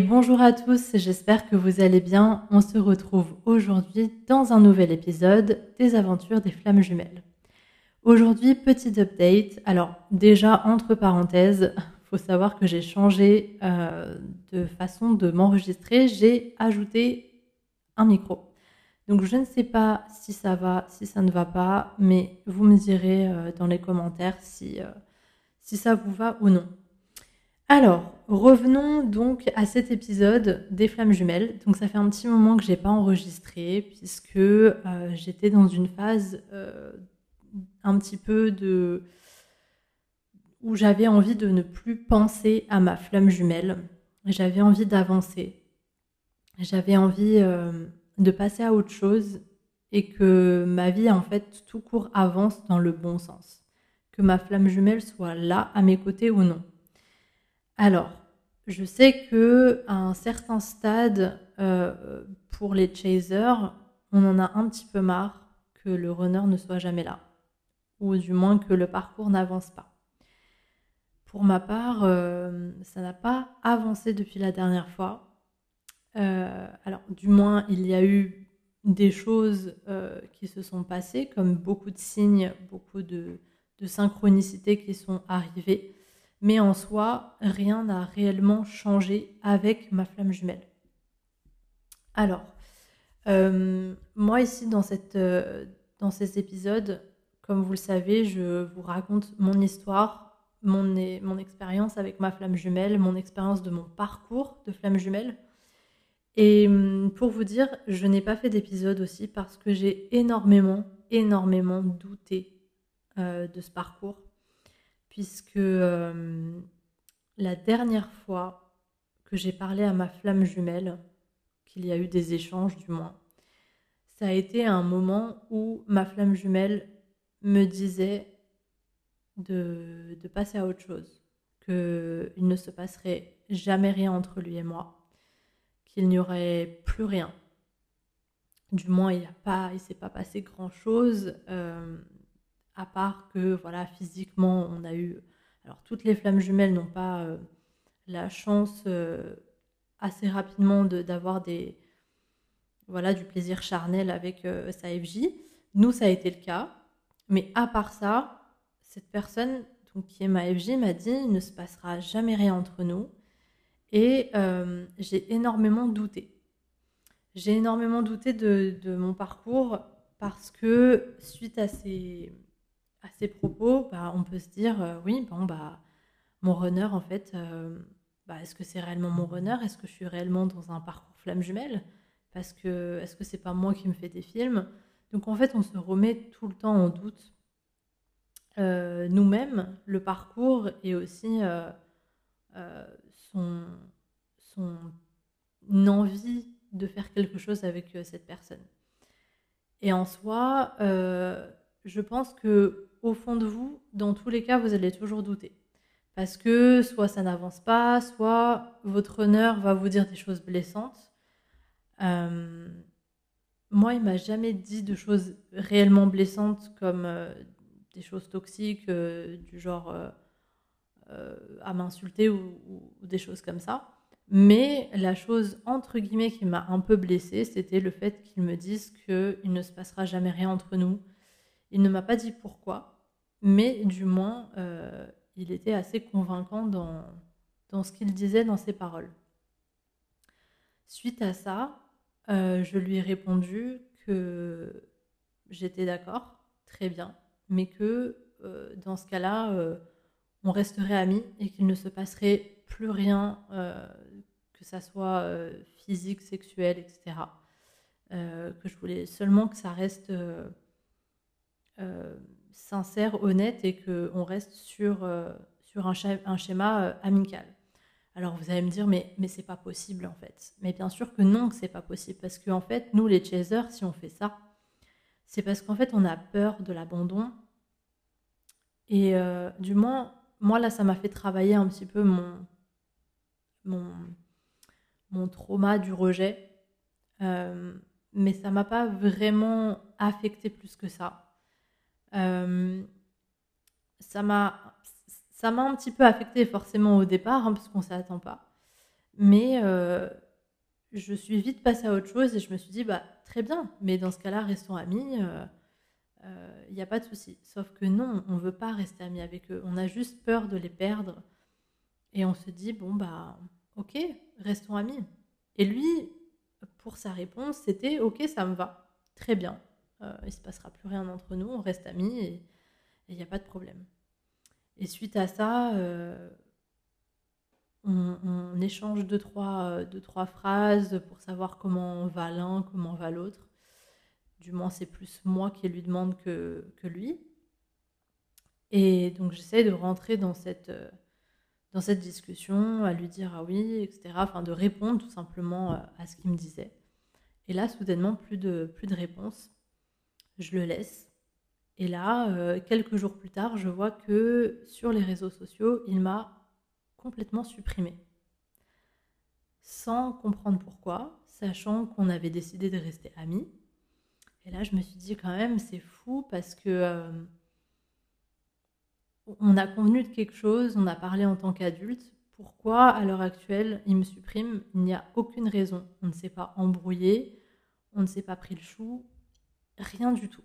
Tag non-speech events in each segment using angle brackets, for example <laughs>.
bonjour à tous, j'espère que vous allez bien. On se retrouve aujourd'hui dans un nouvel épisode des aventures des flammes jumelles. Aujourd'hui, petit update. Alors déjà, entre parenthèses, faut savoir que j'ai changé euh, de façon de m'enregistrer. J'ai ajouté un micro. Donc je ne sais pas si ça va, si ça ne va pas, mais vous me direz euh, dans les commentaires euh, si ça vous va ou non. Alors, revenons donc à cet épisode des flammes jumelles. Donc ça fait un petit moment que j'ai pas enregistré puisque euh, j'étais dans une phase euh, un petit peu de où j'avais envie de ne plus penser à ma flamme jumelle. J'avais envie d'avancer. J'avais envie euh, de passer à autre chose et que ma vie en fait tout court avance dans le bon sens. Que ma flamme jumelle soit là à mes côtés ou non. Alors, je sais que à un certain stade, euh, pour les chasers, on en a un petit peu marre que le runner ne soit jamais là, ou du moins que le parcours n'avance pas. Pour ma part, euh, ça n'a pas avancé depuis la dernière fois. Euh, alors, du moins, il y a eu des choses qui se sont passées, comme beaucoup de signes, beaucoup de, de synchronicités qui sont arrivées mais en soi, rien n'a réellement changé avec ma flamme jumelle. Alors, euh, moi ici euh, dans ces épisodes, comme vous le savez, je vous raconte mon histoire, mon, mon expérience avec ma flamme jumelle, mon expérience de mon parcours de flamme jumelle. Et hum, pour vous dire, je n'ai pas fait d'épisode aussi parce que j'ai énormément, énormément douté euh, de ce parcours puisque euh, la dernière fois que j'ai parlé à ma flamme jumelle, qu'il y a eu des échanges du moins, ça a été un moment où ma flamme jumelle me disait de, de passer à autre chose, qu'il ne se passerait jamais rien entre lui et moi, qu'il n'y aurait plus rien. Du moins, il ne s'est pas passé grand-chose. Euh, à part que voilà physiquement on a eu alors toutes les flammes jumelles n'ont pas euh, la chance euh, assez rapidement d'avoir des voilà du plaisir charnel avec euh, sa FJ nous ça a été le cas. Mais à part ça cette personne donc, qui est ma FJ m'a dit il ne se passera jamais rien entre nous. Et j'ai énormément douté. J'ai énormément douté de, de, mon parcours parce que suite à ces à ces propos, bah, on peut se dire euh, oui, bon, bah, mon runner, en fait, euh, bah, est-ce que c'est réellement mon runner? Est-ce que je suis réellement dans un parcours flamme jumelle? Parce que est-ce que c'est pas moi qui me fais des films? Donc en fait, on se remet tout le temps en doute. Euh, nous-mêmes, le parcours et aussi son, son envie de faire quelque chose avec cette personne. Et en soi, je pense que au fond de vous, dans tous les cas, vous allez toujours douter. Parce que soit ça n'avance pas, soit votre honneur va vous dire des choses blessantes. Euh, moi, il m'a jamais dit de choses réellement blessantes comme euh, des choses toxiques, euh, du genre à m'insulter ou, ou, des choses comme ça. Mais la chose, entre guillemets, qui m'a un peu blessée, c'était le fait qu'ils me disent qu'il ne se passera jamais rien entre nous, il ne m'a pas dit pourquoi, mais du moins, euh, il était assez convaincant dans, ce qu'il disait dans ses paroles. Suite à ça, euh, je lui ai répondu que j'étais d'accord, très bien, mais que euh, dans ce cas-là, on resterait amis et qu'il ne se passerait plus rien, que ça soit physique, sexuel, etc. que je voulais seulement que ça reste euh, sincère, honnête et qu'on reste sur, euh, sur un, schéma euh, amical. Alors vous allez me dire, mais, mais c'est pas possible en fait. Mais bien sûr que non, que c'est pas possible. Parce qu'en en fait, nous les chasers, si on fait ça, c'est parce qu'en fait, on a peur de l'abandon. Et du moins, moi là, ça m'a fait travailler un petit peu mon, mon, mon trauma du rejet. mais ça m'a pas vraiment affecté plus que ça. Euh, ça m'a ça m'a un petit peu affecté forcément au départ, hein, parce qu'on s'y attend pas. Mais je suis vite passée à autre chose et je me suis dit, bah, très bien, mais dans ce cas-là, restons amis, il n'y a pas de souci. Sauf que non, on ne veut pas rester amis avec eux, on a juste peur de les perdre. Et on se dit, bon, bah, ok, restons amis. Et lui, pour sa réponse, c'était, ok, ça me va, très bien. Il ne se passera plus rien entre nous, on reste amis et il n'y a pas de problème. Et suite à ça, on, échange deux trois, deux, trois phrases pour savoir comment va l'un, comment va l'autre. Du moins, c'est plus moi qui lui demande que, que lui. Et donc, j'essaie de rentrer dans cette, dans cette discussion, à lui dire ah oui, etc. Enfin, de répondre tout simplement à ce qu'il me disait. Et là, soudainement, plus de, plus de réponse. Je le laisse. Et là, euh, quelques jours plus tard, je vois que sur les réseaux sociaux, il m'a complètement supprimé. Sans comprendre pourquoi, sachant qu'on avait décidé de rester amis. Et là, je me suis dit quand même, c'est fou parce que euh, on a convenu de quelque chose, on a parlé en tant qu'adulte. Pourquoi à l'heure actuelle il me supprime? Il n'y a aucune raison. On ne s'est pas embrouillé, on ne s'est pas pris le chou, rien du tout.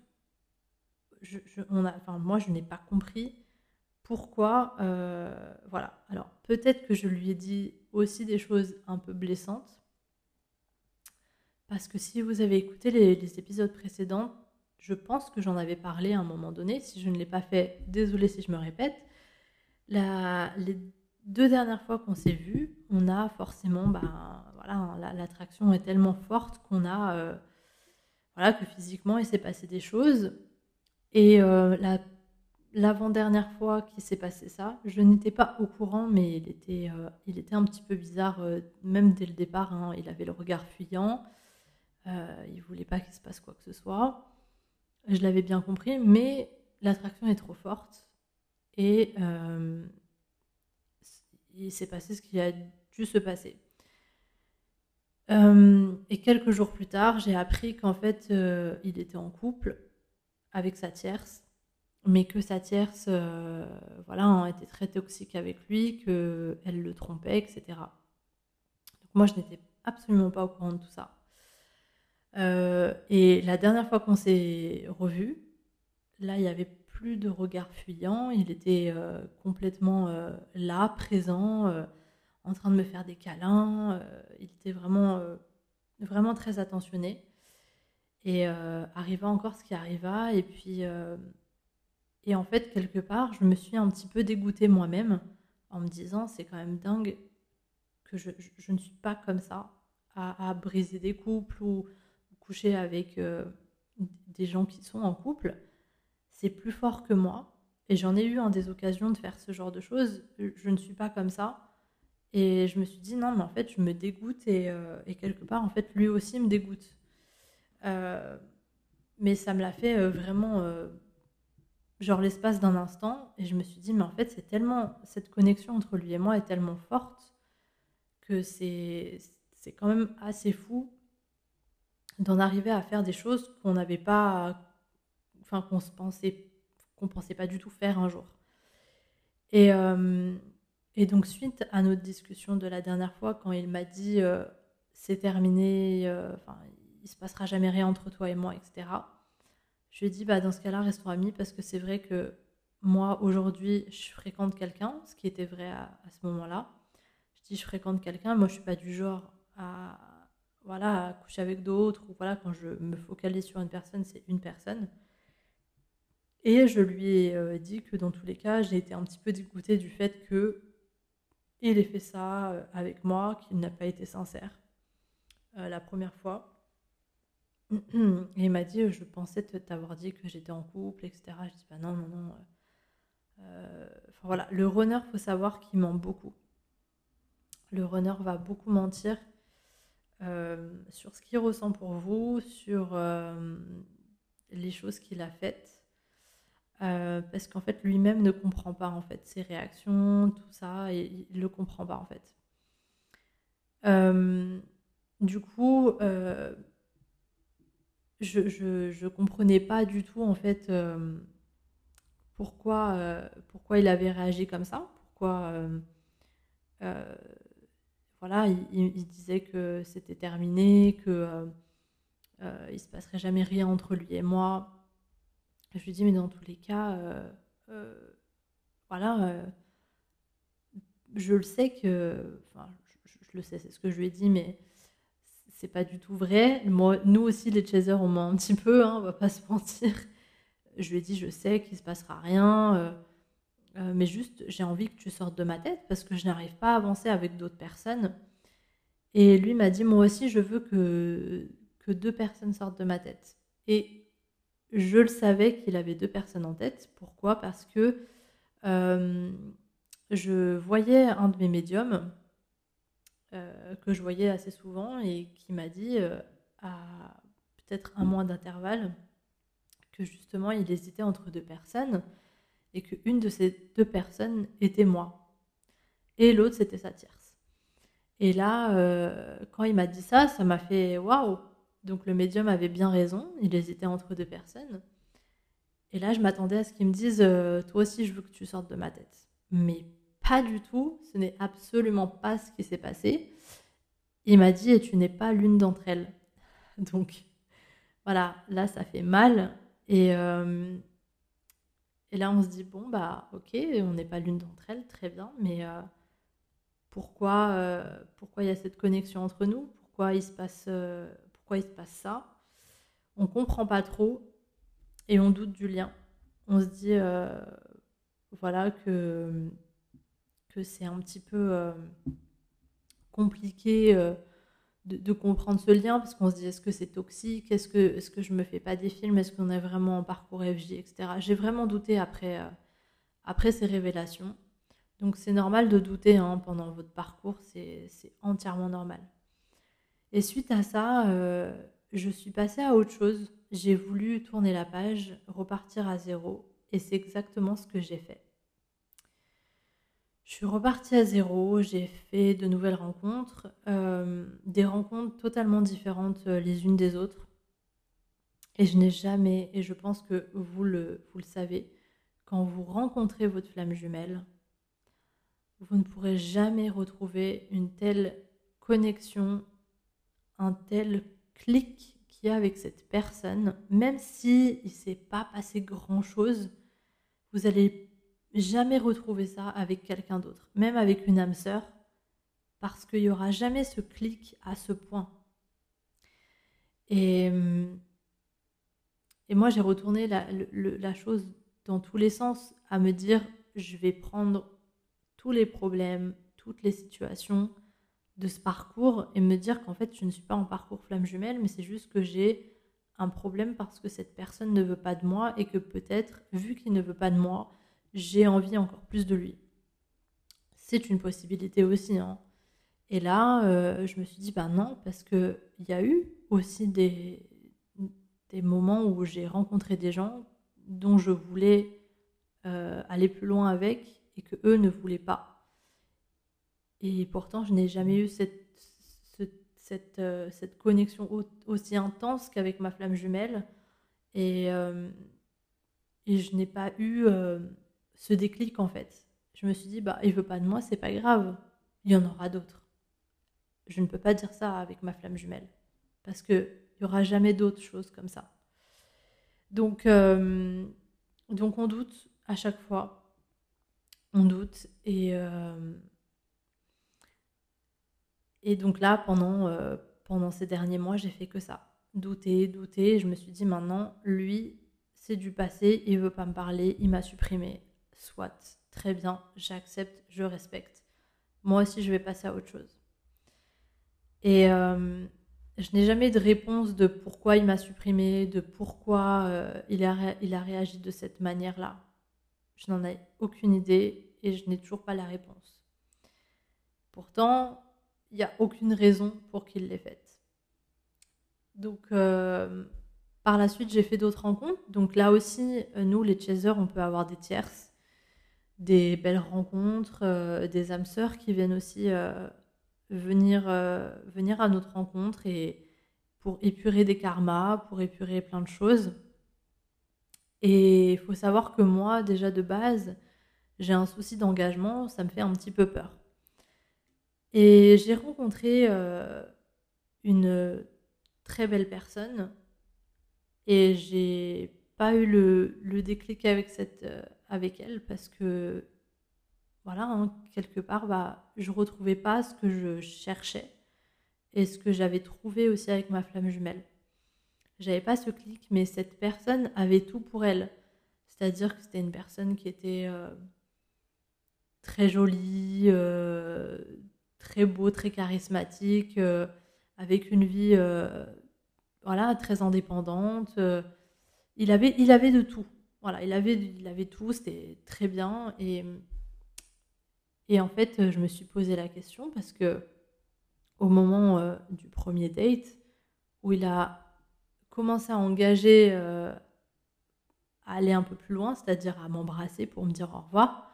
Je, moi, je n'ai pas compris pourquoi, euh, voilà. Alors, peut-être que je lui ai dit aussi des choses un peu blessantes. Parce que si vous avez écouté les, épisodes précédents, je pense que j'en avais parlé à un moment donné. Si je ne l'ai pas fait, désolé si je me répète. La, les deux dernières fois qu'on s'est vus, on a forcément, ben, voilà, l'attraction est tellement forte qu'on a, euh, que physiquement il s'est passé des choses. Et euh, la l'avant-dernière fois qu'il s'est passé ça, je n'étais pas au courant, mais il était, euh, il était un petit peu bizarre, euh, même dès le départ. Hein. il avait le regard fuyant, il voulait pas qu'il se passe quoi que ce soit. Je l'avais bien compris, mais l'attraction est trop forte et il s'est passé ce qui a dû se passer. Et quelques jours plus tard, j'ai appris qu'en fait, il était en couple avec sa tierce mais que sa tierce euh, voilà, était très toxique avec lui, qu'elle le trompait, etc. Donc moi, je n'étais absolument pas au courant de tout ça. Euh, et la dernière fois qu'on s'est revus, là, il n'y avait plus de regard fuyant, il était euh, complètement là, présent, en train de me faire des câlins, il était vraiment, vraiment très attentionné. Et arriva encore ce qui arriva, et puis et en fait, quelque part, je me suis un petit peu dégoûtée moi-même en me disant c'est quand même dingue que je, ne suis pas comme ça à, briser des couples ou coucher avec euh, des gens qui sont en couple. C'est plus fort que moi. Et j'en ai eu en des occasions de faire ce genre de choses. Je ne suis pas comme ça. Et je me suis dit non, mais en fait, je me dégoûte et, euh, quelque part, en fait, lui aussi me dégoûte. Euh, mais ça me l'a fait vraiment genre l'espace d'un instant, et je me suis dit, mais en fait, c'est tellement, cette connexion entre lui et moi est tellement forte que c'est, quand même assez fou d'en arriver à faire des choses qu'on n'avait pas, enfin, qu'on se pensait, qu'on pensait pas du tout faire un jour. Et, euh, et donc, suite à notre discussion de la dernière fois, quand il m'a dit, euh, c'est terminé, euh, il se passera jamais rien entre toi et moi, etc je lui ai dit, bah, dans ce cas-là, restons amis parce que c'est vrai que moi, aujourd'hui, je fréquente quelqu'un, ce qui était vrai à, ce moment-là. Je dis, je fréquente quelqu'un, moi, je suis pas du genre à, voilà, à coucher avec d'autres, ou voilà, quand je me focalise sur une personne, c'est une personne. Et je lui ai euh, dit que dans tous les cas, j'ai été un petit peu dégoûtée du fait que il ait fait ça euh, avec moi, qu'il n'a pas été sincère euh, la première fois. Il m'a dit, je pensais t'avoir dit que j'étais en couple, etc. Je dis, bah non, non, non. Euh, voilà, le runner, faut savoir qu'il ment beaucoup. Le runner va beaucoup mentir euh, sur ce qu'il ressent pour vous, sur euh, les choses qu'il a faites. Parce qu'en fait, lui-même ne comprend pas en fait ses réactions, tout ça, et il ne le comprend pas en fait. du coup, je, ne comprenais pas du tout en fait euh, pourquoi, euh, pourquoi il avait réagi comme ça, pourquoi euh, voilà, il, disait que c'était terminé, que euh, il se passerait jamais rien entre lui et moi. Je lui dis mais dans tous les cas, voilà, je le sais que, enfin, je, le sais, c'est ce que je lui ai dit, mais c'est pas du tout vrai. Nous aussi, les chasers, on ment un petit peu, hein, on va pas <laughs> se mentir. Je lui ai dit, je sais qu'il se passera rien, euh, euh, mais juste, j'ai envie que tu sortes de ma tête parce que je n'arrive pas à avancer avec d'autres personnes. Et lui m'a dit, moi aussi, je veux que, que deux personnes sortent de ma tête. Et je le savais qu'il avait deux personnes en tête. Pourquoi? Parce que euh, je voyais un de mes médiums euh, que je voyais assez souvent et qui m'a dit euh, à peut-être un mois d'intervalle que justement il hésitait entre deux personnes et qu'une de ces deux personnes était moi et l'autre c'était sa tierce. Et là, quand il m'a dit ça, ça m'a fait waouh! Donc le médium avait bien raison, il hésitait entre deux personnes. Et là, je m'attendais à ce qu'il me dise Toi aussi, je veux que tu sortes de ma tête. Mais pas du tout, ce n'est absolument pas ce qui s'est passé. Il m'a dit, et tu n'es pas l'une d'entre elles. <laughs> Donc, voilà, là, ça fait mal. Et, euh, et là, on se dit, bon, bah, ok, on n'est pas l'une d'entre elles, très bien, mais euh, pourquoi, euh, pourquoi il y a cette connexion entre nous? Pourquoi il, se passe, pourquoi il se passe ça On comprend pas trop et on doute du lien. On se dit, voilà, que que c'est un petit peu euh, compliqué euh, de, comprendre ce lien parce qu'on se dit est-ce que c'est toxique, est-ce que, est -ce que je me fais pas des films, est-ce qu'on est vraiment en parcours FJ, etc. J'ai vraiment douté après, euh, après ces révélations. Donc c'est normal de douter hein, pendant votre parcours, c'est entièrement normal. Et suite à ça, je suis passée à autre chose. J'ai voulu tourner la page, repartir à zéro, et c'est exactement ce que j'ai fait. Je suis repartie à zéro, j'ai fait de nouvelles rencontres, euh, des rencontres totalement différentes euh, les unes des autres. Et je n'ai jamais, et je pense que vous le savez, quand vous rencontrez votre flamme jumelle, vous ne pourrez jamais retrouver une telle connexion, un tel clic qu'il y a avec cette personne, même si il s'est pas passé grand-chose, vous allez jamais retrouver ça avec quelqu'un d'autre, même avec une âme sœur, parce qu'il n'y aura jamais ce clic à ce point. Et, et moi, j'ai retourné la, la, chose dans tous les sens, à me dire, je vais prendre tous les problèmes, toutes les situations de ce parcours et me dire qu'en fait, je ne suis pas en parcours flamme jumelle, mais c'est juste que j'ai un problème parce que cette personne ne veut pas de moi et que peut-être, vu qu'il ne veut pas de moi, j'ai envie encore plus de lui. C'est une possibilité aussi. Hein. Et là, euh, je me suis dit, bah non, parce qu'il y a eu aussi des, des moments où j'ai rencontré des gens dont je voulais euh, aller plus loin avec et que eux ne voulaient pas. Et pourtant, je n'ai jamais eu cette, cette, euh, cette, connexion aussi intense qu'avec ma flamme jumelle. Et, et je n'ai pas eu ce déclic en fait. Je me suis dit, bah, il veut pas de moi, c'est pas grave. Il y en aura d'autres. Je ne peux pas dire ça avec ma flamme jumelle. Parce qu'il n'y aura jamais d'autres choses comme ça. Donc, euh, donc on doute à chaque fois. On doute. Et, euh, et donc là, pendant, euh, pendant ces derniers mois, j'ai fait que ça. Douter, douter. je me suis dit maintenant, lui, c'est du passé, il veut pas me parler, il m'a supprimé soit, très bien, j'accepte, je respecte. Moi aussi, je vais passer à autre chose. Et euh, je n'ai jamais de réponse de pourquoi il m'a supprimé, de pourquoi euh, il, a il a réagi de cette manière-là. Je n'en ai aucune idée et je n'ai toujours pas la réponse. Pourtant, il n'y a aucune raison pour qu'il l'ait faite. Donc, euh, par la suite, j'ai fait d'autres rencontres. Donc là aussi, nous, les chasers, on peut avoir des tierces des belles rencontres, euh, des âmes sœurs qui viennent aussi euh, venir, euh, venir à notre rencontre et pour épurer des karmas, pour épurer plein de choses. Et il faut savoir que moi, déjà de base, j'ai un souci d'engagement, ça me fait un petit peu peur. Et j'ai rencontré euh, une très belle personne et j'ai pas eu le, déclic avec, cette, euh, avec elle parce que, voilà, hein, quelque part, bah, je retrouvais pas ce que je cherchais et ce que j'avais trouvé aussi avec ma flamme jumelle. J'avais pas ce clic, mais cette personne avait tout pour elle. C'est-à-dire que c'était une personne qui était euh, très jolie, très beau, très charismatique, euh, avec une vie voilà, très indépendante. il, avait, il avait de tout. Voilà, il avait, il avait tout, c'était très bien. Et, et en fait, je me suis posé la question parce que au moment du premier date, où il a commencé à engager à aller un peu plus loin, c'est-à-dire à, m'embrasser pour me dire au revoir,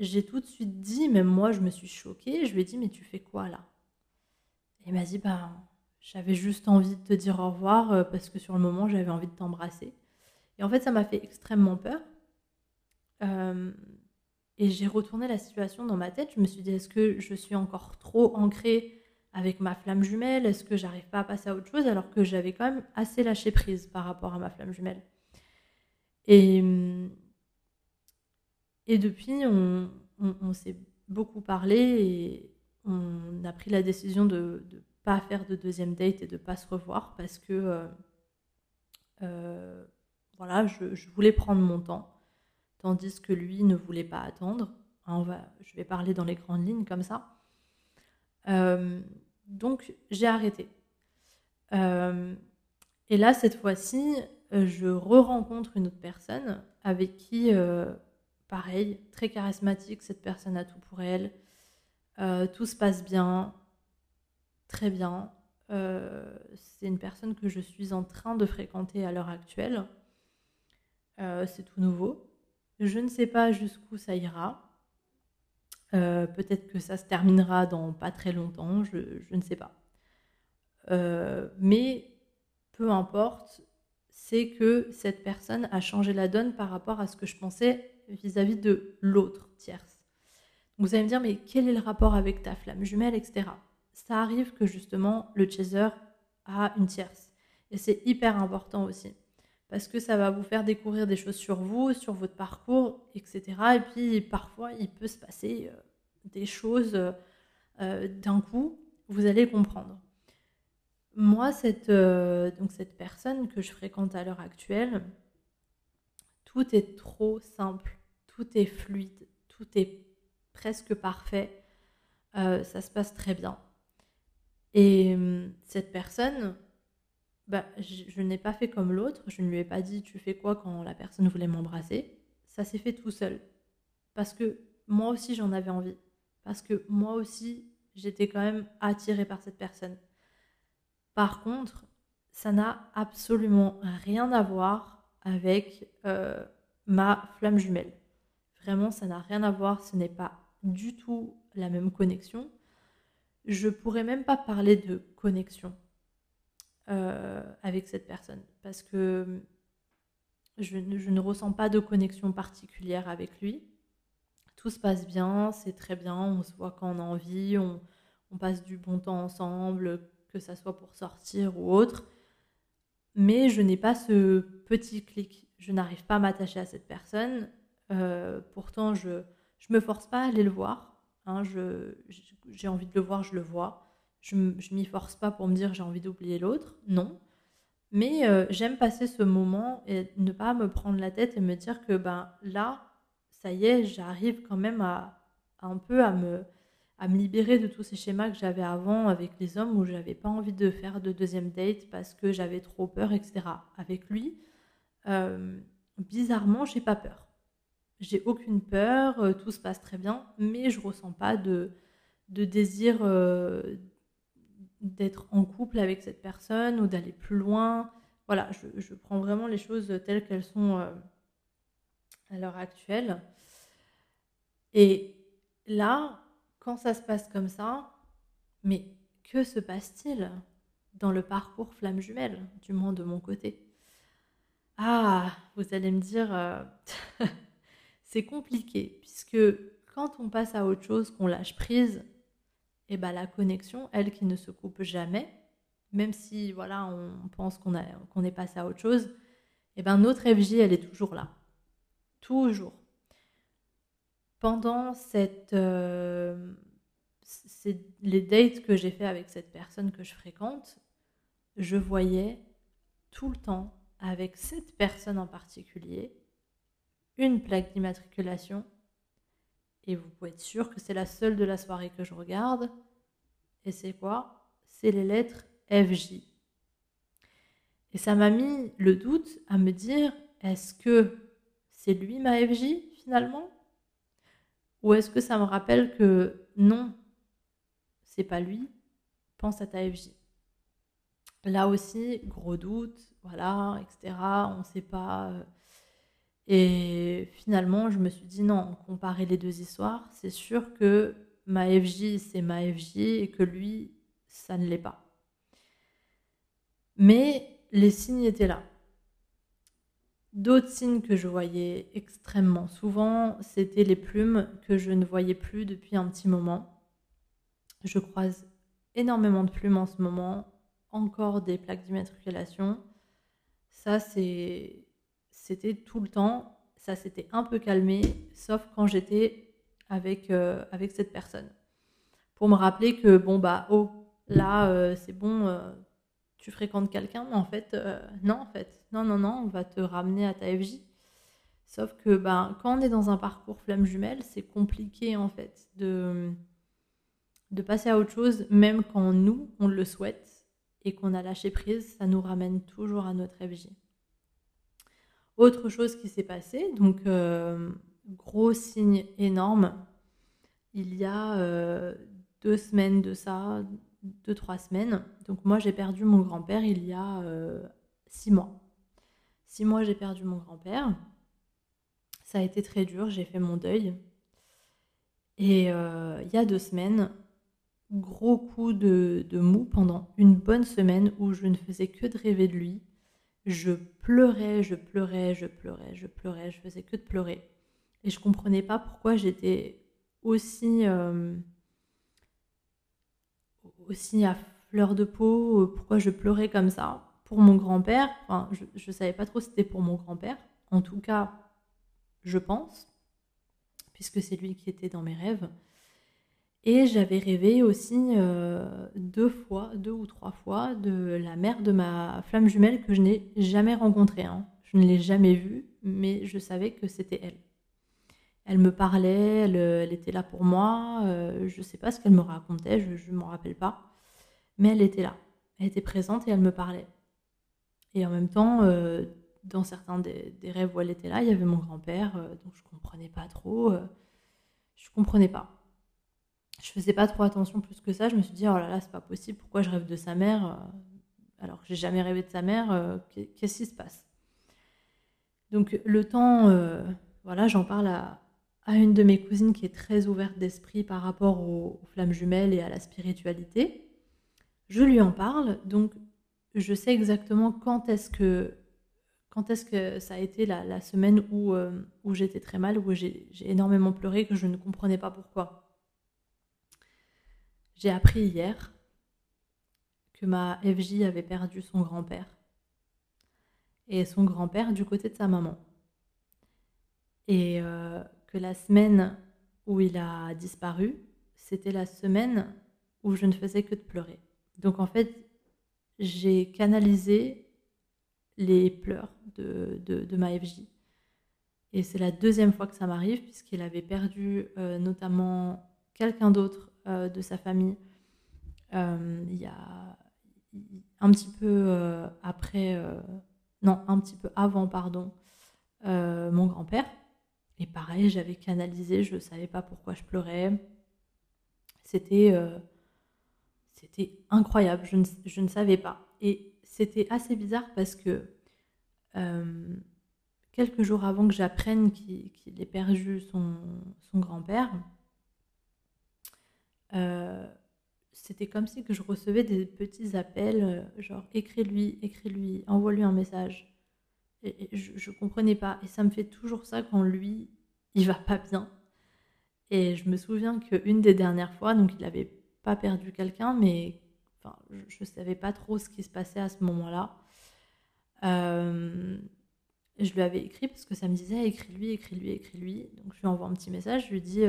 j'ai tout de suite dit, même moi je me suis choquée, je lui ai dit mais tu fais quoi là? Et il m'a dit bah j'avais juste envie de te dire au revoir euh, parce que sur le moment j'avais envie de t'embrasser. Et en fait ça m'a fait extrêmement peur. Euh, et j'ai retourné la situation dans ma tête. Je me suis dit est-ce que je suis encore trop ancrée avec ma flamme jumelle? Est-ce que j'arrive pas à passer à autre chose alors que j'avais quand même assez lâché prise par rapport à ma flamme jumelle? Et, et depuis, on, s'est beaucoup parlé et on a pris la décision de ne pas faire de deuxième date et de ne pas se revoir parce que euh, euh, voilà, je, voulais prendre mon temps, tandis que lui ne voulait pas attendre. Hein, on va, je vais parler dans les grandes lignes comme ça. Euh, donc j'ai arrêté. et là, cette fois-ci, je re-rencontre une autre personne avec qui, pareil, très charismatique, cette personne a tout pour elle. Euh, tout se passe bien, très bien. c'est une personne que je suis en train de fréquenter à l'heure actuelle. c'est tout nouveau. Je ne sais pas jusqu'où ça ira. Peut-être que ça se terminera dans pas très longtemps, je ne sais pas. mais peu importe, c'est que cette personne a changé la donne par rapport à ce que je pensais vis-à-vis de l'autre tierce. Vous allez me dire, mais quel est le rapport avec ta flamme jumelle, etc. Ça arrive que justement le chaser a une tierce. Et c'est hyper important aussi. Parce que ça va vous faire découvrir des choses sur vous, sur votre parcours, etc. Et puis parfois, il peut se passer euh, des choses euh, d'un coup, vous allez comprendre. Moi, cette, euh, donc cette personne que je fréquente à l'heure actuelle, tout est trop simple, tout est fluide, tout est presque parfait, euh, ça se passe très bien. Et hum, cette personne, bah, je, n'ai pas fait comme l'autre, je ne lui ai pas dit tu fais quoi quand la personne voulait m'embrasser, ça s'est fait tout seul. Parce que moi aussi j'en avais envie, parce que moi aussi j'étais quand même attirée par cette personne. Par contre, ça n'a absolument rien à voir avec euh, ma flamme jumelle. Vraiment, ça n'a rien à voir, ce n'est pas du tout la même connexion. Je pourrais même pas parler de connexion euh, avec cette personne parce que je, ne ressens pas de connexion particulière avec lui. Tout se passe bien, c'est très bien, on se voit quand on a envie, on, on passe du bon temps ensemble, que ça soit pour sortir ou autre. Mais je n'ai pas ce petit clic. Je n'arrive pas à m'attacher à cette personne. Euh, pourtant, je ne me force pas à aller le voir. Hein. j'ai envie de le voir, je le vois. Je ne m'y force pas pour me dire j'ai envie d'oublier l'autre. Non. Mais euh, j'aime passer ce moment et ne pas me prendre la tête et me dire que ben, là, ça y est, j'arrive quand même à, un peu à me, à me libérer de tous ces schémas que j'avais avant avec les hommes où j'avais pas envie de faire de deuxième date parce que j'avais trop peur, etc. Avec lui, euh, bizarrement, j'ai pas peur. J'ai aucune peur, euh, tout se passe très bien, mais je ressens pas de, désir euh, d'être en couple avec cette personne ou d'aller plus loin. Voilà, je, prends vraiment les choses telles qu'elles sont à l'heure actuelle. Et là, quand ça se passe comme ça, mais que se passe-t-il dans le parcours flamme jumelle, du moins de mon côté? Ah, vous allez me dire, euh, <laughs> c'est compliqué, puisque quand on passe à autre chose, qu'on lâche prise, et ben la connexion, elle qui ne se coupe jamais, même si voilà, on pense qu'on qu'on est passé à autre chose, et ben notre FJ, elle est toujours là. Toujours. Pendant cette, euh, les dates que j'ai fait avec cette personne que je fréquente, je voyais tout le temps avec cette personne en particulier une plaque d'immatriculation et vous pouvez être sûr que c'est la seule de la soirée que je regarde. Et c'est quoi? C'est les lettres FJ. Et ça m'a mis le doute à me dire est-ce que c'est lui ma FJ finalement? Ou est-ce que ça me rappelle que non, c'est pas lui, pense à ta FJ. Là aussi, gros doute, voilà, etc. On ne sait pas. Et finalement, je me suis dit non, comparer les deux histoires, c'est sûr que ma FJ, c'est ma FJ et que lui, ça ne l'est pas. Mais les signes étaient là. D'autres signes que je voyais extrêmement souvent, c'était les plumes que je ne voyais plus depuis un petit moment. Je croise énormément de plumes en ce moment, encore des plaques d'immatriculation. Ça, c'est c'était tout le temps. Ça s'était un peu calmé, sauf quand j'étais avec, euh, avec cette personne. Pour me rappeler que, bon, bah, oh, là, euh, c'est bon, euh, tu fréquentes quelqu'un, mais en fait, non, en fait, non, non, non, on va te ramener à ta FJ. Sauf que, ben, quand on est dans un parcours flamme jumelle, c'est compliqué, en fait, de, de passer à autre chose, même quand nous, on le souhaite et qu'on a lâché prise, ça nous ramène toujours à notre FJ. Autre chose qui s'est passé, donc euh, gros signe énorme, il y a euh, deux semaines de ça, deux, trois semaines. Donc moi j'ai perdu mon grand-père il y a euh, six mois. Six mois j'ai perdu mon grand-père. Ça a été très dur, j'ai fait mon deuil. Et il y a deux semaines, gros coup de mou pendant une bonne semaine où je ne faisais que de rêver de lui je pleurais, je pleurais, je pleurais, je pleurais, je faisais que de pleurer. Et je comprenais pas pourquoi j'étais aussi, euh, aussi à fleur de peau, pourquoi je pleurais comme ça. Pour mon grand-père, enfin, je savais pas trop si c'était pour mon grand-père. En tout cas, je pense, puisque c'est lui qui était dans mes rêves. Et j'avais rêvé aussi euh, deux fois, deux ou trois fois, de la mère de ma flamme jumelle que je n'ai jamais rencontrée. Hein. Je ne l'ai jamais vue, mais je savais que c'était elle. Elle me parlait, elle, était là pour moi. Euh, je ne sais pas ce qu'elle me racontait, je ne m'en rappelle pas. Mais elle était là. Elle était présente et elle me parlait. Et en même temps, euh, dans certains des, rêves où elle était là, il y avait mon grand-père, donc je ne comprenais pas trop. je ne comprenais pas je faisais pas trop attention plus que ça. Je me suis dit, oh là là, c'est pas possible. Pourquoi je rêve de sa mère euh, alors que j'ai jamais rêvé de sa mère euh, Qu'est-ce qui se passe? Donc le temps, euh, voilà, j'en parle à, une de mes cousines qui est très ouverte d'esprit par rapport aux, flammes jumelles et à la spiritualité. Je lui en parle, donc je sais exactement quand est-ce que ça a été la, semaine où, où j'étais très mal, où j'ai énormément pleuré, que je ne comprenais pas pourquoi. J'ai appris hier que ma FJ avait perdu son grand-père et son grand-père du côté de sa maman. Et euh, que la semaine où il a disparu, c'était la semaine où je ne faisais que de pleurer. Donc en fait, j'ai canalisé les pleurs de, de, ma FJ. Et c'est la deuxième fois que ça m'arrive, puisqu'il avait perdu euh, notamment quelqu'un d'autre euh, de sa famille. Euh, il y a un petit peu euh, après, non, un petit peu avant, pardon, mon grand-père. Et pareil, j'avais canalisé, je ne savais pas pourquoi je pleurais. C'était c'était incroyable, je ne, je ne, savais pas. Et c'était assez bizarre parce que quelques jours avant que j'apprenne qu'il ait perdu son, son grand-père, euh, c'était comme si que je recevais des petits appels, euh, genre écris-lui, écris-lui, envoie-lui un message. Et, je, je comprenais pas. Et ça me fait toujours ça quand lui, il va pas bien. Et je me souviens qu'une des dernières fois, donc il avait pas perdu quelqu'un, mais enfin, je ne savais pas trop ce qui se passait à ce moment-là. Euh, je lui avais écrit parce que ça me disait écris-lui, écris-lui, écris-lui. Donc je lui envoie un petit message, je lui dis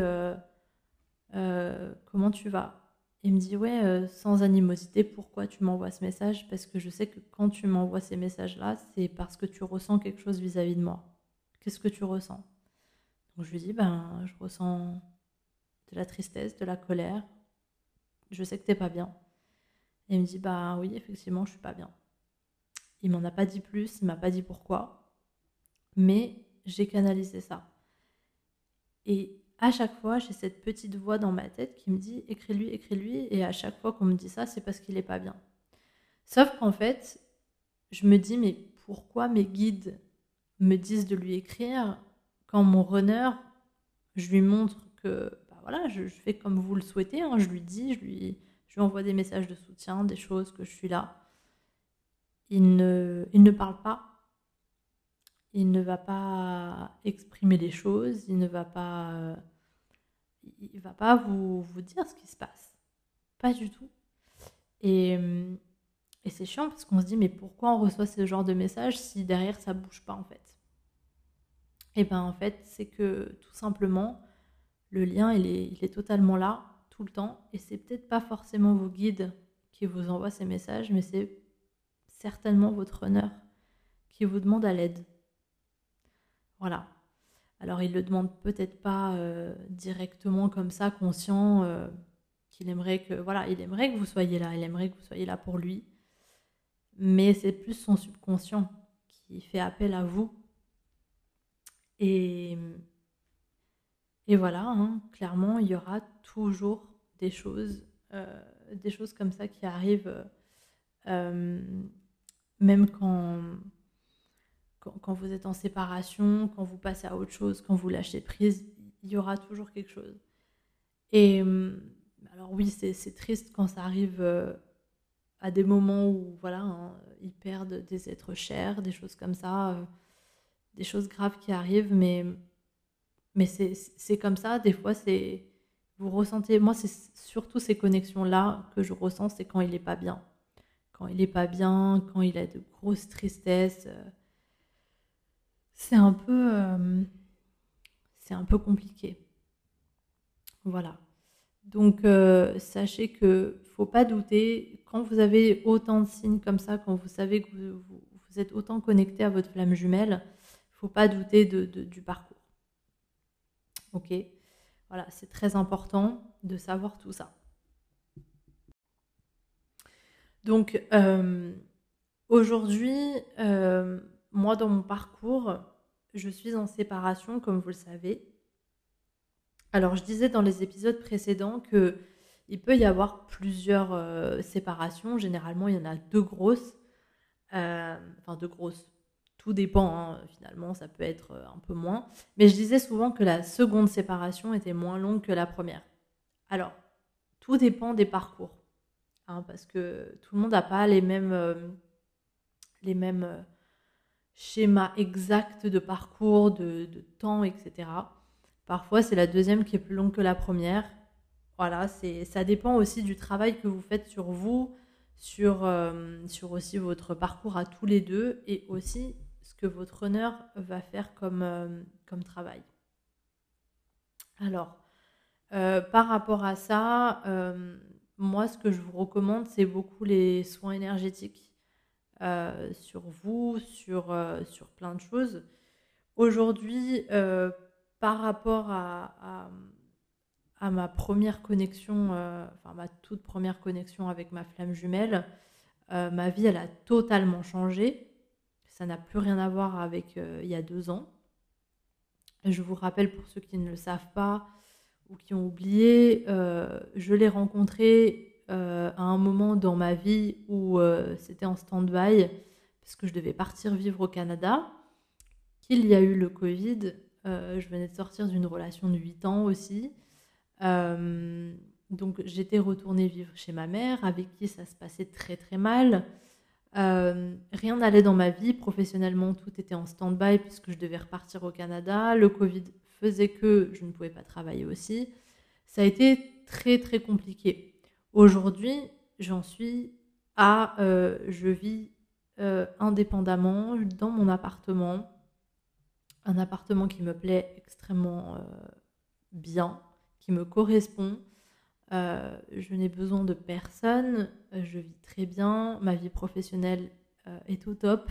euh, comment tu vas? Il me dit ouais, sans animosité, pourquoi tu m'envoies ce message? Parce que je sais que quand tu m'envoies ces messages-là, c'est parce que tu ressens quelque chose vis-à-vis de moi. Qu'est-ce que tu ressens? Donc je lui dis ben je ressens de la tristesse, de la colère. Je sais que t'es pas bien. Il me dit bah oui, effectivement, je suis pas bien. Il m'en a pas dit plus, il m'a pas dit pourquoi, mais j'ai canalisé ça. Et à chaque fois, j'ai cette petite voix dans ma tête qui me dit écris-lui, écris-lui, et à chaque fois qu'on me dit ça, c'est parce qu'il est pas bien. Sauf qu'en fait, je me dis mais pourquoi mes guides me disent de lui écrire quand mon runner, je lui montre que voilà, je, fais comme vous le souhaitez. Hein. je lui dis, je lui, je lui envoie des messages de soutien, des choses que je suis là. Il ne, il ne parle pas. Il ne va pas exprimer les choses. Il ne va pas, il va pas vous, vous dire ce qui se passe. Pas du tout. Et, et c'est chiant parce qu'on se dit mais pourquoi on reçoit ce genre de messages si derrière ça bouge pas en fait? Et ben en fait c'est que tout simplement le lien, il est, il est totalement là, tout le temps. Et c'est peut-être pas forcément vos guides qui vous envoient ces messages, mais c'est certainement votre honneur qui vous demande à l'aide. Voilà. Alors il le demande peut-être pas euh, directement comme ça, conscient, euh, qu'il aimerait que voilà, il aimerait que vous soyez là, il aimerait que vous soyez là pour lui. Mais c'est plus son subconscient qui fait appel à vous. Et voilà, hein, clairement, il y aura toujours des choses, euh, comme ça qui arrivent, même quand, quand, vous êtes en séparation, quand vous passez à autre chose, quand vous lâchez prise, il y aura toujours quelque chose. Et euh, alors oui, c'est triste quand ça arrive à des moments où voilà, hein, ils perdent des êtres chers, des choses comme ça, des choses graves qui arrivent, mais mais c'est comme ça, des fois, c'est. Vous ressentez. Moi, c'est surtout ces connexions-là que je ressens, c'est quand il n'est pas bien. Quand il n'est pas bien, quand il a de grosses tristesses. Euh, c'est un peu. Euh, c'est un peu compliqué. Voilà. Donc, euh, sachez que faut pas douter. Quand vous avez autant de signes comme ça, quand vous savez que vous, êtes autant connecté à votre flamme jumelle, faut pas douter de, du parcours. Ok? Voilà, c'est très important de savoir tout ça. Donc, euh, aujourd'hui, moi, dans mon parcours, je suis en séparation, comme vous le savez. Alors, je disais dans les épisodes précédents que il peut y avoir plusieurs euh, séparations. Généralement, il y en a deux grosses. enfin, deux grosses tout dépend, hein, finalement, ça peut être euh, un peu moins. Mais je disais souvent que la seconde séparation était moins longue que la première. Alors, tout dépend des parcours. Hein, parce que tout le monde n'a pas les mêmes, euh, les mêmes euh, schémas exacts de parcours, de, temps, etc. Parfois, c'est la deuxième qui est plus longue que la première. Voilà, ça dépend aussi du travail que vous faites sur vous, sur, sur aussi votre parcours à tous les deux et aussi que votre honneur va faire comme, euh, comme travail. Alors, euh, par rapport à ça, euh, moi, ce que je vous recommande, c'est beaucoup les soins énergétiques sur vous, sur, sur plein de choses. Aujourd'hui, par rapport à, à, ma première connexion, enfin ma toute première connexion avec ma flamme jumelle, ma vie, elle a totalement changé. Ça n'a plus rien à voir avec euh, il y a deux ans. Je vous rappelle pour ceux qui ne le savent pas ou qui ont oublié, euh, je l'ai rencontré euh, à un moment dans ma vie où c'était en stand-by parce que je devais partir vivre au Canada, qu'il y a eu le Covid. je venais de sortir d'une relation de 8 ans aussi. donc j'étais retournée vivre chez ma mère avec qui ça se passait très très mal. Euh, rien n'allait dans ma vie. Professionnellement, tout était en stand-by puisque je devais repartir au Canada. Le Covid faisait que je ne pouvais pas travailler aussi. Ça a été très très compliqué. Aujourd'hui, j'en suis à je vis indépendamment dans mon appartement, un appartement qui me plaît extrêmement bien, qui me correspond. je n'ai besoin de personne, je vis très bien, ma vie professionnelle est au top,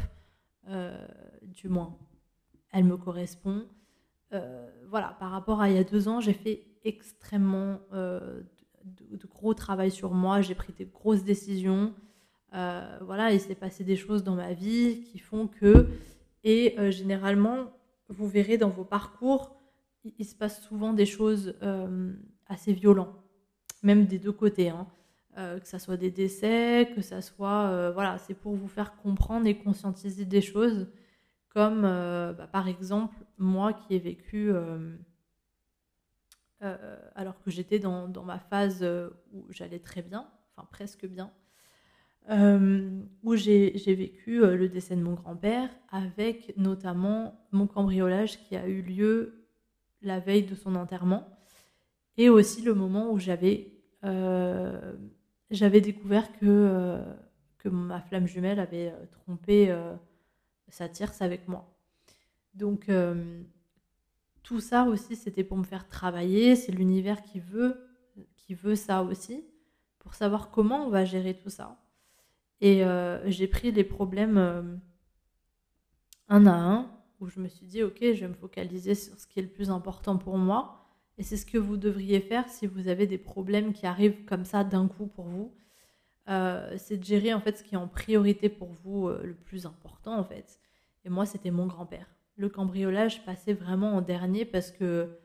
du moins elle me correspond. Euh, voilà, par rapport à il y a deux ans, j'ai fait extrêmement euh, de, gros travail sur moi, j'ai pris des grosses décisions. Euh, voilà, il s'est passé des choses dans ma vie qui font que, et généralement, vous verrez dans vos parcours, il, se passe souvent des choses assez violentes, même des deux côtés. Hein. que ça soit des décès, que ça soit, voilà, c'est pour vous faire comprendre et conscientiser des choses comme euh, bah, par exemple moi qui ai vécu, euh, euh, alors que j'étais dans, ma phase où j'allais très bien, enfin presque bien, où j'ai vécu le décès de mon grand-père avec notamment mon cambriolage qui a eu lieu la veille de son enterrement et aussi le moment où j'avais découvert que, que ma flamme jumelle avait trompé ça tierce avec moi. Donc euh, tout ça aussi, c'était pour me faire travailler. C'est l'univers qui veut, qui veut ça aussi, pour savoir comment on va gérer tout ça. Et euh, j'ai pris les problèmes euh, un à un, où je me suis dit, ok, je vais me focaliser sur ce qui est le plus important pour moi. Et c'est ce que vous devriez faire si vous avez des problèmes qui arrivent comme ça d'un coup pour vous. Euh, c'est de gérer en fait ce qui est en priorité pour vous le plus important en fait. Et moi, c'était mon grand-père. Le cambriolage passait vraiment en dernier parce que,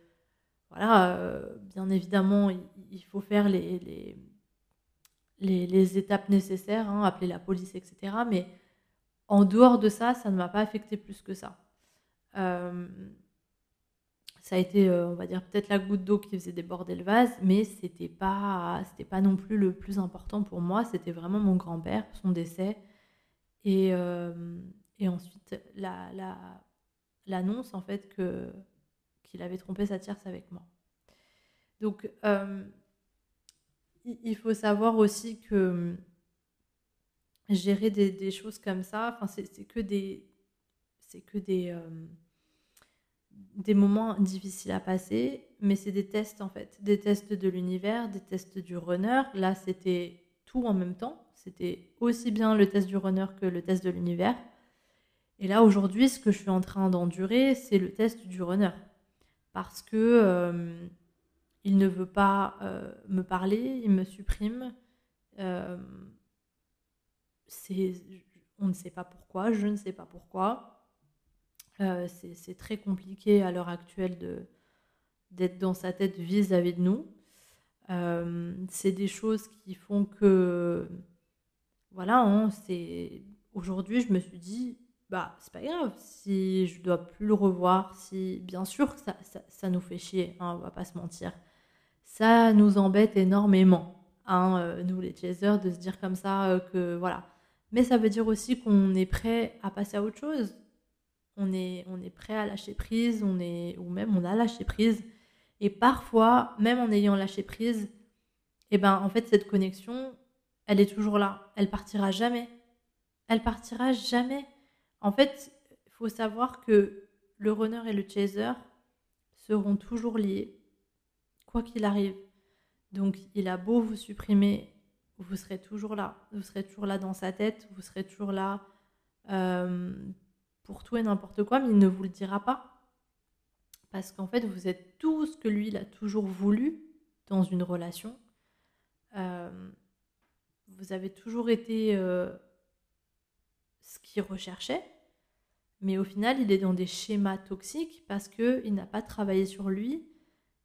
voilà, euh, bien évidemment, il, faut faire les, les, les, étapes nécessaires, hein, appeler la police, etc. Mais en dehors de ça, ça ne m'a pas affecté plus que ça ça a été, euh, on va dire, peut-être la goutte d'eau qui faisait déborder le vase, mais c'était pas, pas non plus le plus important pour moi. C'était vraiment mon grand-père, son décès, et, euh, et ensuite la, l'annonce en fait qu'il avait trompé sa tierce avec moi. Donc, euh, il faut savoir aussi que gérer des, choses comme ça, enfin, c'est, que des, des des moments difficiles à passer, mais c'est des tests en fait, des tests de l'univers, des tests du runner. Là, c'était tout en même temps. C'était aussi bien le test du runner que le test de l'univers. Et là, aujourd'hui, ce que je suis en train d'endurer, c'est le test du runner. Parce que euh, il ne veut pas euh, me parler, il me supprime. Euh, on ne sait pas pourquoi, je ne sais pas pourquoi. Euh, c'est très compliqué à l'heure actuelle d'être dans sa tête vis-à-vis de nous. C'est des choses qui font que, voilà, hein, aujourd'hui, je me suis dit, bah, c'est pas grave si je dois plus le revoir, si, bien sûr, ça, ça, nous fait chier, hein, on va pas se mentir. Ça nous embête énormément, hein, euh, nous les chasers, de se dire comme ça que, voilà. Mais ça veut dire aussi qu'on est prêt à passer à autre chose on est, on est prêt à lâcher prise, on est, ou même on a lâché prise. Et parfois, même en ayant lâché prise, et eh ben, en fait, cette connexion, elle est toujours là. Elle partira jamais. Elle partira jamais. En fait, il faut savoir que le runner et le chaser seront toujours liés, quoi qu'il arrive. Donc, il a beau vous supprimer, vous serez toujours là. Vous serez toujours là dans sa tête, vous serez toujours là euh, pour tout et n'importe quoi, mais il ne vous le dira pas. Parce qu'en fait, vous êtes tout ce que lui, il a toujours voulu dans une relation. Euh, vous avez toujours été euh, ce qu'il recherchait, mais au final, il est dans des schémas toxiques parce qu'il n'a pas travaillé sur lui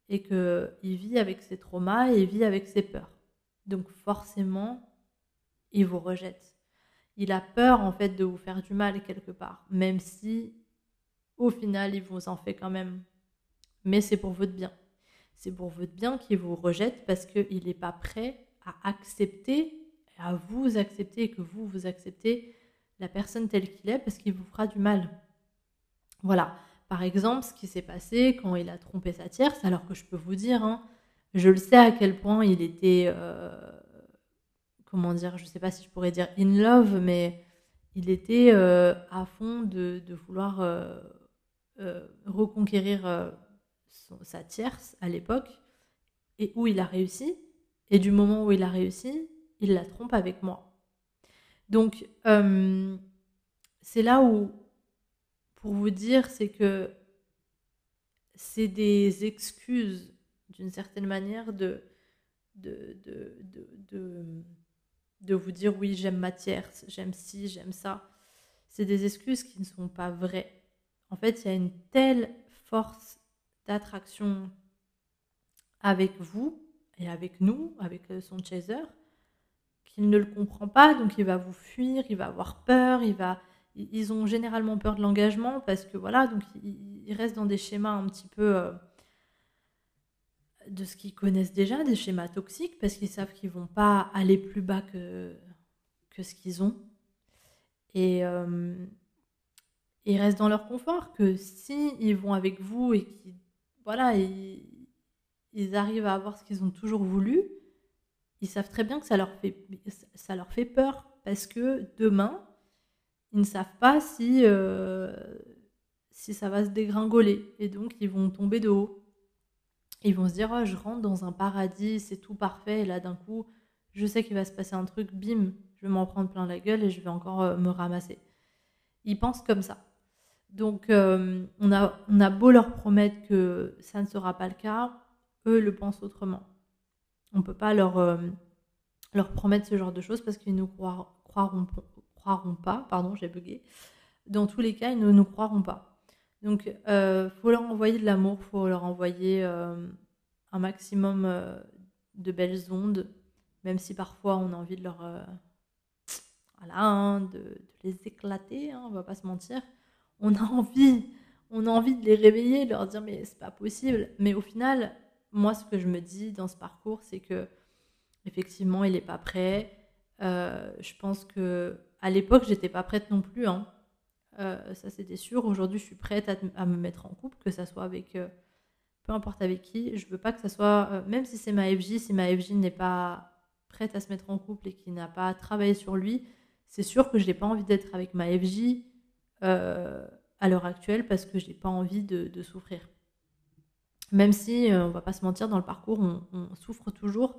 et qu'il vit avec ses traumas et vit avec ses peurs. Donc forcément, il vous rejette il a peur en fait de vous faire du mal quelque part, même si au final il vous en fait quand même. Mais c'est pour votre bien. C'est pour votre bien qu'il vous rejette parce qu'il n'est pas prêt à accepter, à vous accepter et que vous vous acceptez la personne telle qu'il est parce qu'il vous fera du mal. Voilà. Par exemple, ce qui s'est passé quand il a trompé sa tierce, alors que je peux vous dire, hein, je le sais à quel point il était, euh, comment dire, je sais pas si je pourrais dire in love, mais il était à fond de, vouloir reconquérir sa tierce à l'époque et où il a réussi. Et du moment où il a réussi, il la trompe avec moi. Donc, euh, c'est là où, pour vous dire, c'est que c'est des excuses, d'une certaine manière, de, de, de, de, vous dire oui, j'aime ma tierce, j'aime ci, j'aime ça. C'est des excuses qui ne sont pas vraies. En fait, il y a une telle force d'attraction avec vous et avec nous, avec euh, son chaser, qu'il ne le comprend pas, donc il va vous fuir, il va avoir peur, il va, ils ont généralement peur de l'engagement parce que voilà, donc ils restent dans des schémas un petit peu euh, de ce qu'ils connaissent déjà, des schémas toxiques, parce qu'ils savent qu'ils vont pas aller plus bas que, que ce qu'ils ont. Et euh, ils restent dans leur confort, que si ils vont avec vous et qu'ils voilà, ils, ils arrivent à avoir ce qu'ils ont toujours voulu, ils savent très bien que ça leur fait, ça leur fait peur parce que demain, ils ne savent pas si, euh, si ça va se dégringoler et donc ils vont tomber de haut. Ils vont se dire oh, je rentre dans un paradis, c'est tout parfait et là d'un coup, je sais qu'il va se passer un truc, bim, je vais m'en prendre plein la gueule et je vais encore euh, me ramasser. Ils pensent comme ça. Donc euh, on, a, on a beau leur promettre que ça ne sera pas le cas, eux le pensent autrement. On ne peut pas leur, euh, leur promettre ce genre de choses parce qu'ils ne nous croiront, croiront, pas. Pardon, j'ai bugué. Dans tous les cas, ils ne nous croiront pas. Donc, il euh, faut leur envoyer de l'amour, il faut leur envoyer euh, un maximum de belles ondes, même si parfois on a envie de leur. voilà, de, les éclater, hein, on va pas se mentir. On a envie, on a envie de les réveiller, de leur dire mais c'est pas possible. Mais au final, moi, ce que je me dis dans ce parcours, c'est que effectivement, il n'est pas prêt. Euh, je pense que à l'époque, j'étais pas prête non plus. Hein. Euh, ça, c'était sûr. Aujourd'hui, je suis prête à, me mettre en couple, que ça soit avec euh, peu importe avec qui. Je veux pas que ça soit, même si c'est ma FJ, si ma FJ n'est pas prête à se mettre en couple et qui n'a pas travaillé sur lui, c'est sûr que je n'ai pas envie d'être avec ma FJ à l'heure actuelle parce que je n'ai pas envie de souffrir. Même si, euh, on va pas se mentir, dans le parcours, on, souffre toujours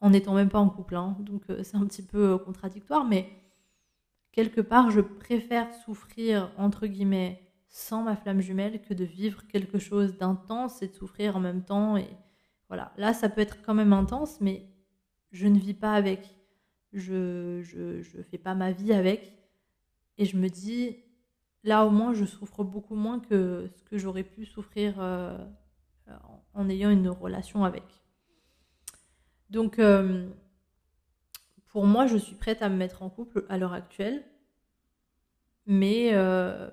en n'étant même pas en couple. Hein. Donc euh, c'est un petit peu euh, contradictoire, mais quelque part, je préfère souffrir, entre guillemets, sans ma flamme jumelle que de vivre quelque chose d'intense et de souffrir en même temps. Et voilà, là, ça peut être quand même intense, mais je ne vis pas avec. Je je, fais pas ma vie avec. Et je me dis, là au moins, je souffre beaucoup moins que ce que j'aurais pu souffrir en ayant une relation avec. Donc, euh, pour moi, je suis prête à me mettre en couple à l'heure actuelle, mais euh,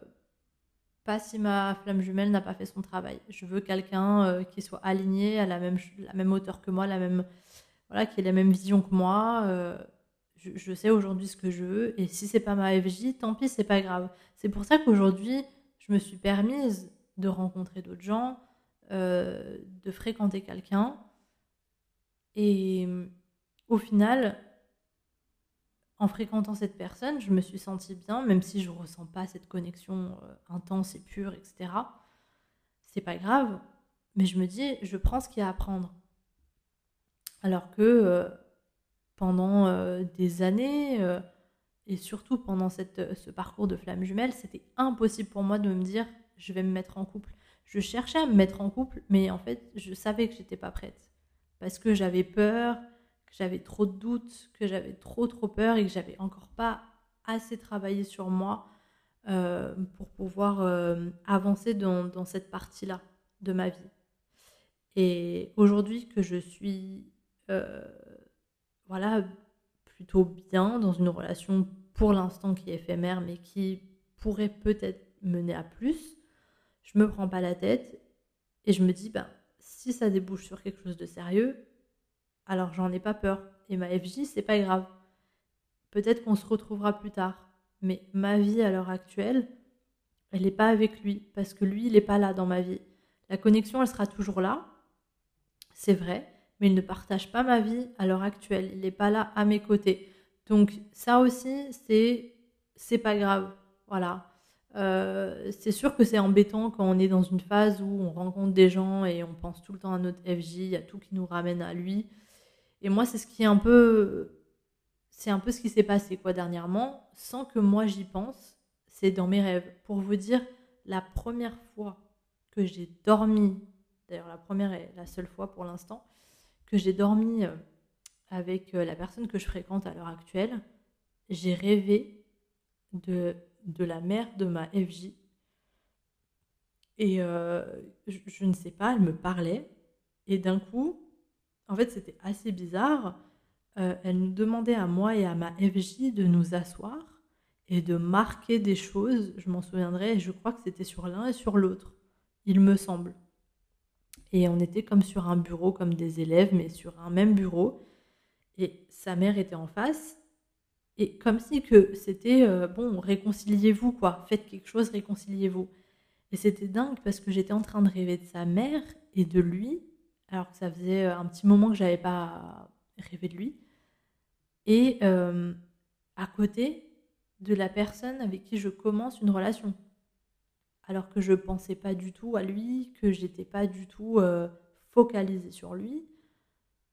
pas si ma flamme jumelle n'a pas fait son travail. Je veux quelqu'un qui soit aligné à la même, la même hauteur que moi, la même, voilà, qui ait la même vision que moi. Je, je, sais aujourd'hui ce que je veux, et si c'est pas ma FJ, tant pis, c'est pas grave. C'est pour ça qu'aujourd'hui, je me suis permise de rencontrer d'autres gens, euh, de fréquenter quelqu'un. Et au final, en fréquentant cette personne, je me suis sentie bien, même si je ne ressens pas cette connexion euh, intense et pure, etc. C'est pas grave, mais je me dis, je prends ce qu'il y a à prendre. Alors que euh, pendant des années, et surtout pendant ce parcours de flamme jumelle, c'était impossible pour moi de me dire, je vais me mettre en couple je cherchais à me mettre en couple, mais en fait, je savais que j'étais pas prête. Parce que j'avais peur, que j'avais trop de doutes, que j'avais trop trop peur et que j'avais encore pas assez travaillé sur moi euh, pour pouvoir euh, avancer dans, cette partie-là de ma vie. Et aujourd'hui que je suis euh, voilà plutôt bien dans une relation pour l'instant qui est éphémère mais qui pourrait peut-être mener à plus, je me prends pas la tête et je me dis, ben, si ça débouche sur quelque chose de sérieux, alors j'en ai pas peur. Et ma FJ, c'est pas grave. Peut-être qu'on se retrouvera plus tard. Mais ma vie à l'heure actuelle, elle n'est pas avec lui. Parce que lui, il n'est pas là dans ma vie. La connexion, elle sera toujours là. C'est vrai. mais il ne partage pas ma vie à l'heure actuelle. Il n'est pas là à mes côtés. Donc ça aussi, c'est c'est pas grave. Voilà. Euh, c'est sûr que c'est embêtant quand on est dans une phase où on rencontre des gens et on pense tout le temps à notre FJ, il y a tout qui nous ramène à lui. Et moi, c'est ce qui est un peu, c'est un peu ce qui s'est passé quoi dernièrement, sans que moi j'y pense. C'est dans mes rêves. Pour vous dire, la première fois que j'ai dormi, d'ailleurs la première et la seule fois pour l'instant, que j'ai dormi euh, avec euh, la personne que je fréquente à l'heure actuelle, j'ai rêvé de, de la mère de ma FJ. Et euh, je, ne sais pas, elle me parlait. Et d'un coup, en fait, c'était assez bizarre. elle nous demandait à moi et à ma FJ de nous asseoir et de marquer des choses. Je m'en souviendrai, je crois que c'était sur l'un et sur l'autre, il me semble. Et on était comme sur un bureau, comme des élèves, mais sur un même bureau. Et sa mère était en face. Et comme si que c'était, euh, bon, réconciliez-vous, quoi. Faites quelque chose, réconciliez-vous. Et c'était dingue parce que j'étais en train de rêver de sa mère et de lui, alors que ça faisait un petit moment que j'avais pas rêvé de lui. Et euh, à côté de la personne avec qui je commence une relation alors que je pensais pas du tout à lui, que j'étais pas du tout euh, focalisée sur lui,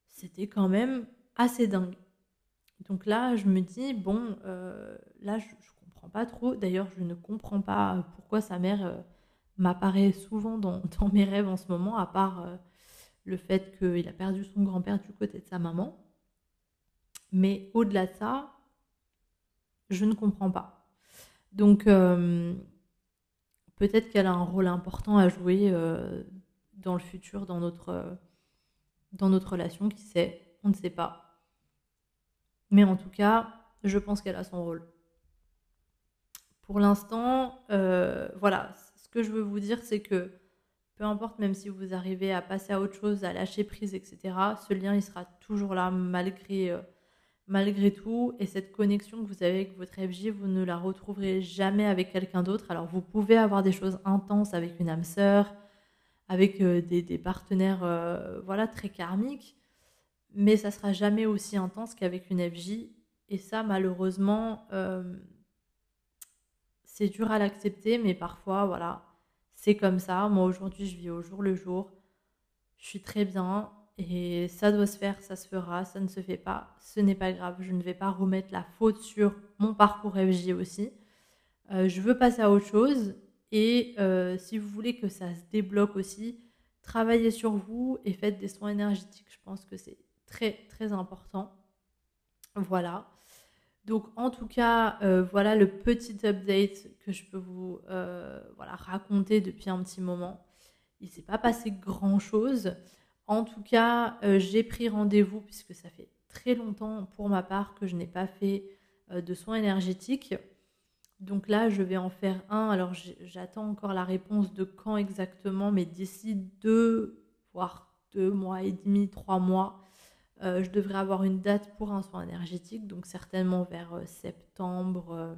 c'était quand même assez dingue. Donc là, je me dis, bon, euh, là, je, comprends pas trop. D'ailleurs, je ne comprends pas pourquoi sa mère euh, m'apparaît souvent <laughs> dans, mes rêves en ce moment, à part le fait qu'il a perdu son grand-père du côté de sa maman. Mais au-delà de ça, je ne comprends pas. Donc, peut-être qu'elle a un rôle important à jouer euh, dans le futur, euh, dans notre relation, qui sait, on ne sait pas. Mais en tout cas, je pense qu'elle a son rôle. Pour l'instant, euh, voilà, ce que je veux vous dire, c'est que peu importe, même si vous arrivez à passer à autre chose, à lâcher prise, etc., ce lien, il sera toujours là malgré malgré tout. Et cette connexion que vous avez avec votre FJ, vous ne la retrouverez jamais avec quelqu'un d'autre. Alors vous pouvez avoir des choses intenses avec une âme sœur, avec euh, des, partenaires euh, voilà, très karmiques, mais ça sera jamais aussi intense qu'avec une FJ. Et ça, malheureusement, euh, c'est dur à l'accepter, mais parfois, voilà, c'est comme ça. Moi, aujourd'hui, je vis au jour le jour. Je suis très bien. Et ça doit se faire, ça se fera, ça ne se fait pas, ce n'est pas grave. Je ne vais pas remettre la faute sur mon parcours FJ aussi. Euh, je veux passer à autre chose. Et euh, si vous voulez que ça se débloque aussi, travaillez sur vous et faites des soins énergétiques. Je pense que c'est très très important. Voilà. Donc en tout cas, euh, voilà le petit update que je peux vous voilà, raconter depuis un petit moment. Il ne s'est pas passé grand chose. En tout cas, euh, j'ai pris rendez-vous puisque ça fait très longtemps pour ma part que je n'ai pas fait euh, de soins énergétiques. Donc là, je vais en faire un. Alors j'attends encore la réponse de quand exactement, mais d'ici deux, voire deux mois et demi, trois mois, euh, je devrais avoir une date pour un soin énergétique. Donc certainement vers septembre,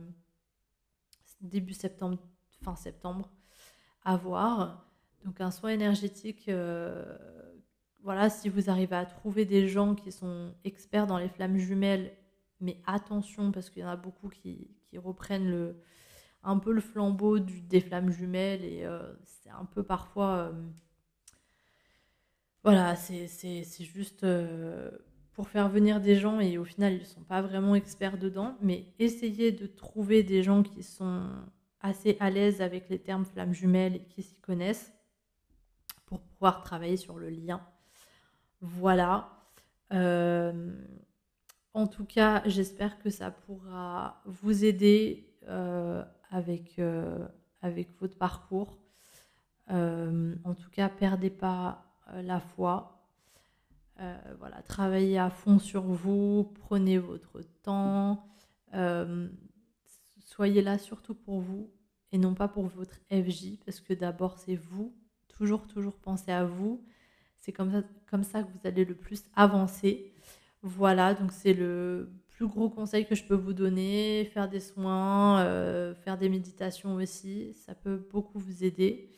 début septembre, fin septembre, à voir. Donc un soin énergétique voilà, si vous arrivez à trouver des gens qui sont experts dans les flammes jumelles, mais attention parce qu'il y en a beaucoup qui, reprennent le, un peu le flambeau des flammes jumelles et euh, c'est un peu parfois... Voilà, c'est juste euh, pour faire venir des gens et au final ils ne sont pas vraiment experts dedans, mais essayez de trouver des gens qui sont assez à l'aise avec les termes flammes jumelles et qui s'y connaissent pour pouvoir travailler sur le lien voilà. Euh, en tout cas, j'espère que ça pourra vous aider euh, avec, avec votre parcours. en tout cas, perdez pas la foi. voilà, travaillez à fond sur vous, prenez votre temps. soyez là surtout pour vous et non pas pour votre FJ, parce que d'abord c'est vous. Toujours, toujours penser à vous. C'est comme ça, comme ça que vous allez le plus avancer. Voilà, donc c'est le plus gros conseil que je peux vous donner. Faire des soins, euh, faire des méditations aussi, ça peut beaucoup vous aider.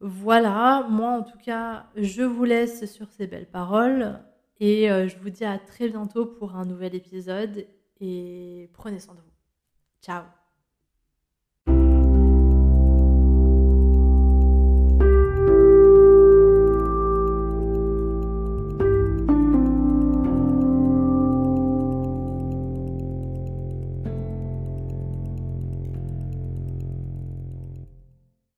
Voilà, moi en tout cas, je vous laisse sur ces belles paroles et euh, je vous dis à très bientôt pour un nouvel épisode et prenez soin de vous. Ciao